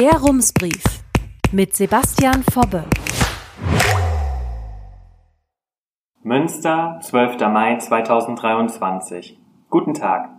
Der Rumsbrief mit Sebastian Fobbe. Münster, 12. Mai 2023. Guten Tag.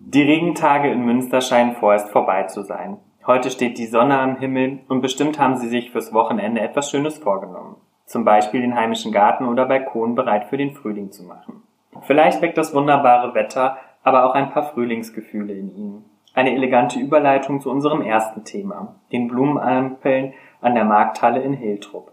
Die Regentage in Münster scheinen vorerst vorbei zu sein. Heute steht die Sonne am Himmel und bestimmt haben Sie sich fürs Wochenende etwas Schönes vorgenommen. Zum Beispiel den heimischen Garten oder Balkon bereit für den Frühling zu machen. Vielleicht weckt das wunderbare Wetter aber auch ein paar Frühlingsgefühle in Ihnen. Eine elegante Überleitung zu unserem ersten Thema, den Blumenampeln an der Markthalle in Hiltrup.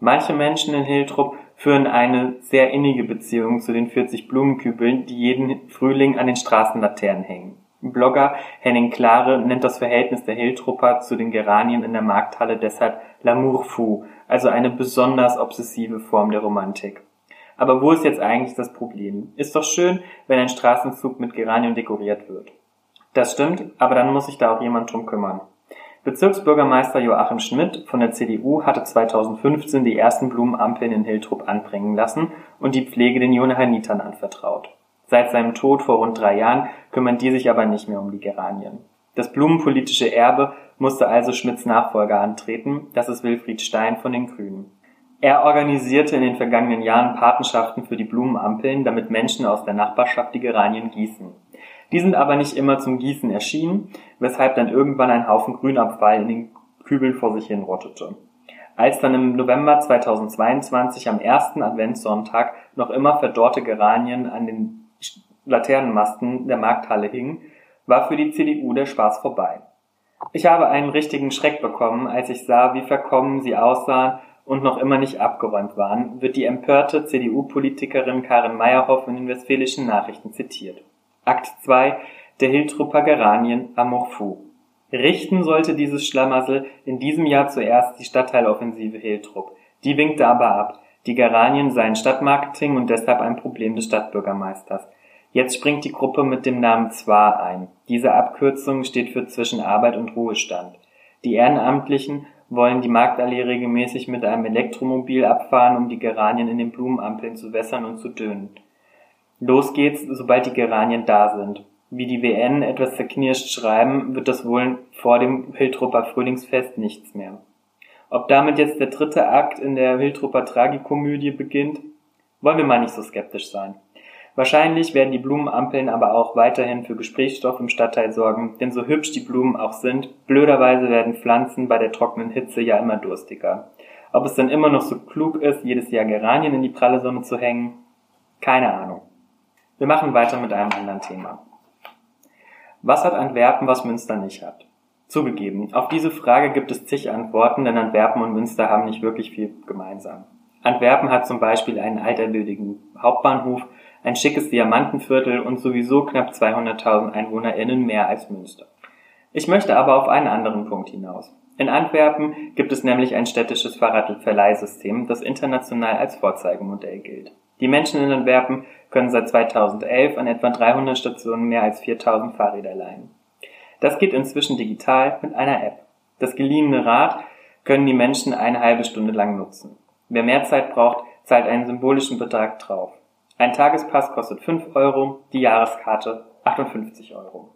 Manche Menschen in Hiltrup führen eine sehr innige Beziehung zu den 40 Blumenkübeln, die jeden Frühling an den Straßenlaternen hängen. Blogger Henning Klare nennt das Verhältnis der Hiltrupper zu den Geranien in der Markthalle deshalb L'amour fou, also eine besonders obsessive Form der Romantik. Aber wo ist jetzt eigentlich das Problem? Ist doch schön, wenn ein Straßenzug mit Geranien dekoriert wird. Das stimmt, aber dann muss sich da auch jemand drum kümmern. Bezirksbürgermeister Joachim Schmidt von der CDU hatte 2015 die ersten Blumenampeln in Hiltrup anbringen lassen und die Pflege den Johannitern anvertraut. Seit seinem Tod vor rund drei Jahren kümmern die sich aber nicht mehr um die Geranien. Das blumenpolitische Erbe musste also Schmidts Nachfolger antreten, das ist Wilfried Stein von den Grünen. Er organisierte in den vergangenen Jahren Patenschaften für die Blumenampeln, damit Menschen aus der Nachbarschaft die Geranien gießen. Die sind aber nicht immer zum Gießen erschienen, weshalb dann irgendwann ein Haufen Grünabfall in den Kübeln vor sich hin rottete. Als dann im November 2022 am ersten Adventssonntag noch immer verdorrte Geranien an den Laternenmasten der Markthalle hingen, war für die CDU der Spaß vorbei. Ich habe einen richtigen Schreck bekommen, als ich sah, wie verkommen sie aussahen und noch immer nicht abgeräumt waren, wird die empörte CDU-Politikerin Karin Meyerhoff in den Westfälischen Nachrichten zitiert. Akt 2 der Hiltrupper Geranien Amour fou. Richten sollte dieses Schlamassel in diesem Jahr zuerst die Stadtteiloffensive Hiltrup. Die winkte aber ab. Die Geranien seien Stadtmarketing und deshalb ein Problem des Stadtbürgermeisters. Jetzt springt die Gruppe mit dem Namen ZWAR ein. Diese Abkürzung steht für zwischen Arbeit und Ruhestand. Die Ehrenamtlichen wollen die Marktallee regelmäßig mit einem Elektromobil abfahren, um die Geranien in den Blumenampeln zu wässern und zu dünnen. Los geht's, sobald die Geranien da sind. Wie die WN etwas zerknirscht schreiben, wird das wohl vor dem Hiltrupper Frühlingsfest nichts mehr. Ob damit jetzt der dritte Akt in der Hiltrupper Tragikomödie beginnt, wollen wir mal nicht so skeptisch sein. Wahrscheinlich werden die Blumenampeln aber auch weiterhin für Gesprächsstoff im Stadtteil sorgen, denn so hübsch die Blumen auch sind, blöderweise werden Pflanzen bei der trockenen Hitze ja immer durstiger. Ob es dann immer noch so klug ist, jedes Jahr Geranien in die pralle Sonne zu hängen? Keine Ahnung. Wir machen weiter mit einem anderen Thema. Was hat Antwerpen, was Münster nicht hat? Zugegeben, auf diese Frage gibt es zig Antworten, denn Antwerpen und Münster haben nicht wirklich viel gemeinsam. Antwerpen hat zum Beispiel einen alterwürdigen Hauptbahnhof, ein schickes Diamantenviertel und sowieso knapp 200.000 EinwohnerInnen mehr als Münster. Ich möchte aber auf einen anderen Punkt hinaus. In Antwerpen gibt es nämlich ein städtisches Fahrradverleihsystem, das international als Vorzeigemodell gilt. Die Menschen in Antwerpen können seit 2011 an etwa 300 Stationen mehr als 4000 Fahrräder leihen. Das geht inzwischen digital mit einer App. Das geliehene Rad können die Menschen eine halbe Stunde lang nutzen. Wer mehr Zeit braucht, zahlt einen symbolischen Betrag drauf. Ein Tagespass kostet 5 Euro, die Jahreskarte 58 Euro.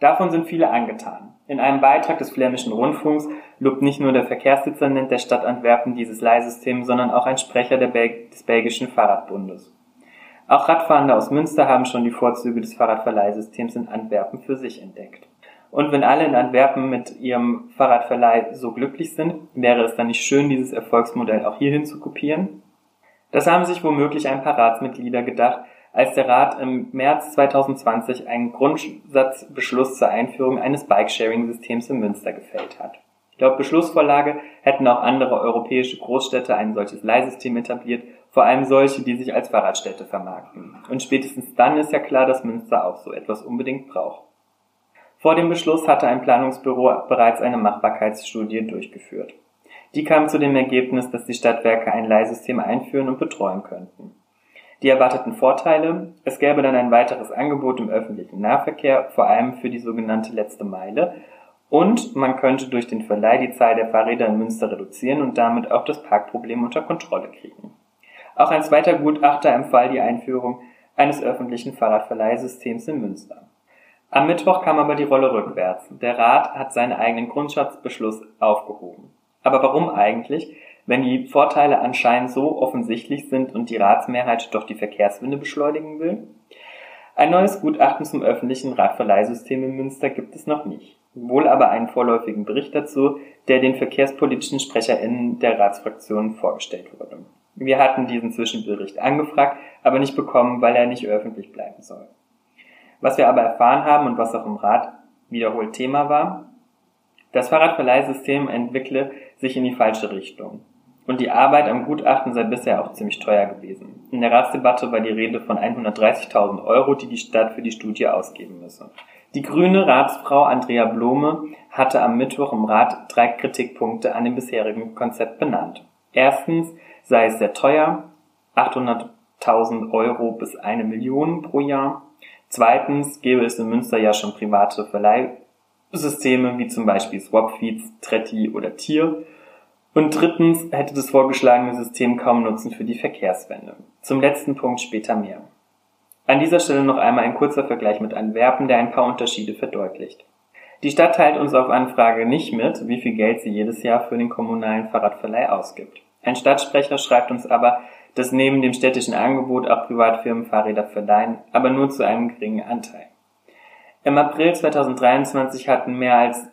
Davon sind viele angetan. In einem Beitrag des Flämischen Rundfunks lobt nicht nur der Verkehrsdezernent der Stadt Antwerpen dieses Leihsystem, sondern auch ein Sprecher Bel des belgischen Fahrradbundes. Auch Radfahrende aus Münster haben schon die Vorzüge des Fahrradverleihsystems in Antwerpen für sich entdeckt. Und wenn alle in Antwerpen mit ihrem Fahrradverleih so glücklich sind, wäre es dann nicht schön, dieses Erfolgsmodell auch hierhin zu kopieren? Das haben sich womöglich ein paar Ratsmitglieder gedacht, als der Rat im März 2020 einen Grundsatzbeschluss zur Einführung eines Bikesharing-Systems in Münster gefällt hat. Laut Beschlussvorlage hätten auch andere europäische Großstädte ein solches Leihsystem etabliert, vor allem solche, die sich als Fahrradstädte vermarkten. Und spätestens dann ist ja klar, dass Münster auch so etwas unbedingt braucht. Vor dem Beschluss hatte ein Planungsbüro bereits eine Machbarkeitsstudie durchgeführt. Die kam zu dem Ergebnis, dass die Stadtwerke ein Leihsystem einführen und betreuen könnten. Die erwarteten Vorteile, es gäbe dann ein weiteres Angebot im öffentlichen Nahverkehr, vor allem für die sogenannte letzte Meile, und man könnte durch den Verleih die Zahl der Fahrräder in Münster reduzieren und damit auch das Parkproblem unter Kontrolle kriegen. Auch ein zweiter Gutachter empfahl die Einführung eines öffentlichen Fahrradverleihsystems in Münster. Am Mittwoch kam aber die Rolle rückwärts. Der Rat hat seinen eigenen Grundsatzbeschluss aufgehoben. Aber warum eigentlich, wenn die Vorteile anscheinend so offensichtlich sind und die Ratsmehrheit doch die Verkehrswende beschleunigen will? Ein neues Gutachten zum öffentlichen Radverleihsystem in Münster gibt es noch nicht. Wohl aber einen vorläufigen Bericht dazu, der den verkehrspolitischen SprecherInnen der Ratsfraktionen vorgestellt wurde. Wir hatten diesen Zwischenbericht angefragt, aber nicht bekommen, weil er nicht öffentlich bleiben soll. Was wir aber erfahren haben und was auch im Rat wiederholt Thema war, das Fahrradverleihsystem entwickle sich in die falsche Richtung. Und die Arbeit am Gutachten sei bisher auch ziemlich teuer gewesen. In der Ratsdebatte war die Rede von 130.000 Euro, die die Stadt für die Studie ausgeben müsse. Die grüne Ratsfrau Andrea Blome hatte am Mittwoch im Rat drei Kritikpunkte an dem bisherigen Konzept benannt. Erstens sei es sehr teuer, 800.000 Euro bis eine Million pro Jahr. Zweitens gäbe es in Münster ja schon private Verleihsysteme wie zum Beispiel Swapfeeds, Tretti oder Tier. Und drittens hätte das vorgeschlagene System kaum Nutzen für die Verkehrswende. Zum letzten Punkt später mehr. An dieser Stelle noch einmal ein kurzer Vergleich mit Antwerpen, der ein paar Unterschiede verdeutlicht. Die Stadt teilt uns auf Anfrage nicht mit, wie viel Geld sie jedes Jahr für den kommunalen Fahrradverleih ausgibt. Ein Stadtsprecher schreibt uns aber, dass neben dem städtischen Angebot auch Privatfirmen Fahrräder verleihen, aber nur zu einem geringen Anteil. Im April 2023 hatten mehr als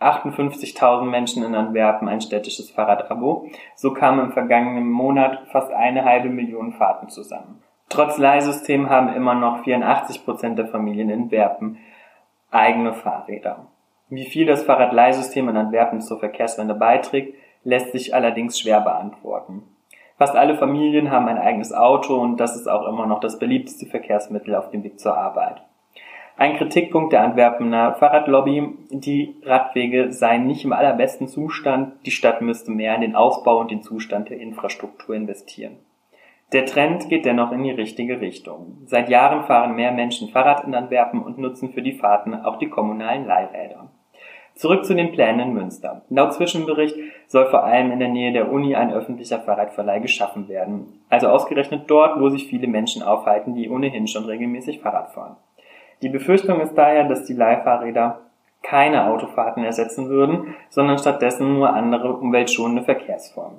58.000 Menschen in Antwerpen ein städtisches Fahrradabo. So kamen im vergangenen Monat fast eine halbe Million Fahrten zusammen. Trotz Leihsystem haben immer noch 84 Prozent der Familien in Antwerpen eigene Fahrräder. Wie viel das Fahrradleihsystem in Antwerpen zur Verkehrswende beiträgt, lässt sich allerdings schwer beantworten. Fast alle Familien haben ein eigenes Auto und das ist auch immer noch das beliebteste Verkehrsmittel auf dem Weg zur Arbeit. Ein Kritikpunkt der Antwerpener Fahrradlobby, die Radwege seien nicht im allerbesten Zustand, die Stadt müsste mehr in den Ausbau und den Zustand der Infrastruktur investieren. Der Trend geht dennoch in die richtige Richtung. Seit Jahren fahren mehr Menschen Fahrrad in Antwerpen und nutzen für die Fahrten auch die kommunalen Leihräder. Zurück zu den Plänen in Münster. Laut Zwischenbericht soll vor allem in der Nähe der Uni ein öffentlicher Fahrradverleih geschaffen werden. Also ausgerechnet dort, wo sich viele Menschen aufhalten, die ohnehin schon regelmäßig Fahrrad fahren. Die Befürchtung ist daher, dass die Leihfahrräder keine Autofahrten ersetzen würden, sondern stattdessen nur andere umweltschonende Verkehrsformen.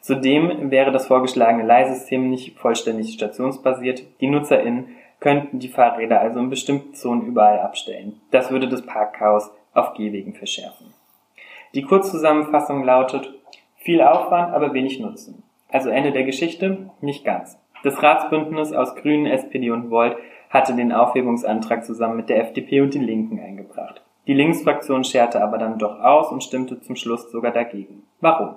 Zudem wäre das vorgeschlagene Leihsystem nicht vollständig stationsbasiert. Die NutzerInnen könnten die Fahrräder also in bestimmten Zonen überall abstellen. Das würde das Parkchaos auf Gehwegen verschärfen. Die Kurzzusammenfassung lautet, viel Aufwand, aber wenig Nutzen. Also Ende der Geschichte? Nicht ganz. Das Ratsbündnis aus Grünen, SPD und Volt hatte den Aufhebungsantrag zusammen mit der FDP und den Linken eingebracht. Die Linksfraktion scherte aber dann doch aus und stimmte zum Schluss sogar dagegen. Warum?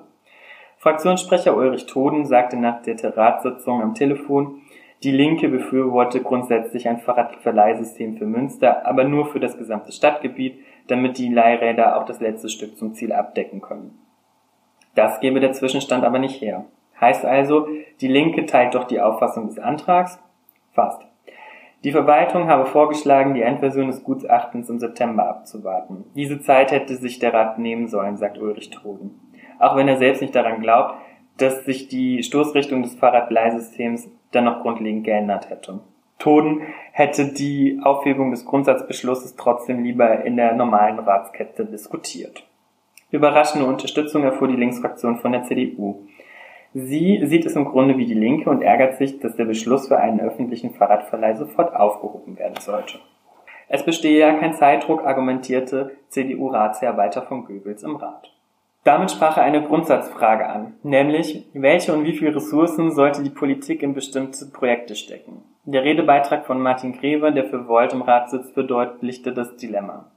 Fraktionssprecher Ulrich Toden sagte nach der Ratssitzung am Telefon, die Linke befürworte grundsätzlich ein Fahrradverleihsystem für Münster, aber nur für das gesamte Stadtgebiet, damit die Leihräder auch das letzte Stück zum Ziel abdecken können. Das gebe der Zwischenstand aber nicht her. Heißt also, die Linke teilt doch die Auffassung des Antrags? Fast. Die Verwaltung habe vorgeschlagen, die Endversion des Gutachtens im September abzuwarten. Diese Zeit hätte sich der Rat nehmen sollen, sagt Ulrich Troden. Auch wenn er selbst nicht daran glaubt, dass sich die Stoßrichtung des Fahrradbleisystems dann noch grundlegend geändert hätte. Toden hätte die Aufhebung des Grundsatzbeschlusses trotzdem lieber in der normalen Ratskette diskutiert. Überraschende Unterstützung erfuhr die Linksfraktion von der CDU. Sie sieht es im Grunde wie die Linke und ärgert sich, dass der Beschluss für einen öffentlichen Fahrradverleih sofort aufgehoben werden sollte. Es bestehe ja kein Zeitdruck, argumentierte CDU-Ratsherr Walter von Goebbels im Rat. Damit sprach er eine Grundsatzfrage an, nämlich, welche und wie viele Ressourcen sollte die Politik in bestimmte Projekte stecken? Der Redebeitrag von Martin Grever, der für Volt im Rat sitzt, verdeutlichte das Dilemma.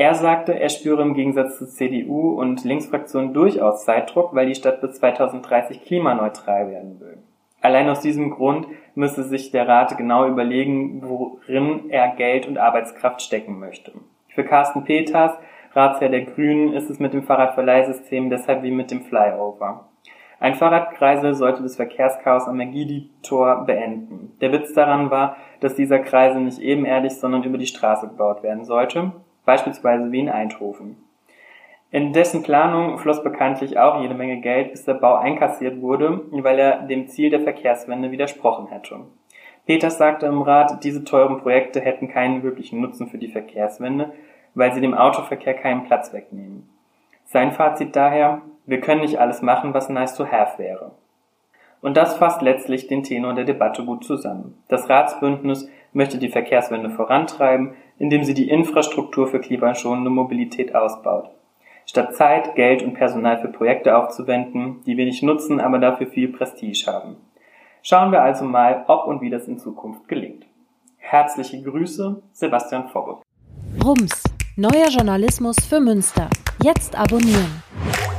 Er sagte, er spüre im Gegensatz zu CDU und Linksfraktionen durchaus Zeitdruck, weil die Stadt bis 2030 klimaneutral werden will. Allein aus diesem Grund müsse sich der Rat genau überlegen, worin er Geld und Arbeitskraft stecken möchte. Für Carsten Peters, Ratsherr der Grünen, ist es mit dem Fahrradverleihsystem deshalb wie mit dem Flyover. Ein Fahrradkreisel sollte das Verkehrschaos am Megidi-Tor beenden. Der Witz daran war, dass dieser Kreisel nicht ebenerdig, sondern über die Straße gebaut werden sollte beispielsweise wie in Eindhoven. In dessen Planung floss bekanntlich auch jede Menge Geld, bis der Bau einkassiert wurde, weil er dem Ziel der Verkehrswende widersprochen hätte. Peters sagte im Rat, diese teuren Projekte hätten keinen wirklichen Nutzen für die Verkehrswende, weil sie dem Autoverkehr keinen Platz wegnehmen. Sein Fazit daher, wir können nicht alles machen, was nice to have wäre. Und das fasst letztlich den Tenor der Debatte gut zusammen. Das Ratsbündnis möchte die Verkehrswende vorantreiben, indem sie die Infrastruktur für klimaschonende Mobilität ausbaut. Statt Zeit, Geld und Personal für Projekte aufzuwenden, die wenig nutzen, aber dafür viel Prestige haben. Schauen wir also mal, ob und wie das in Zukunft gelingt. Herzliche Grüße, Sebastian Vorburg. Rums, neuer Journalismus für Münster. Jetzt abonnieren.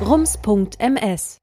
rums.ms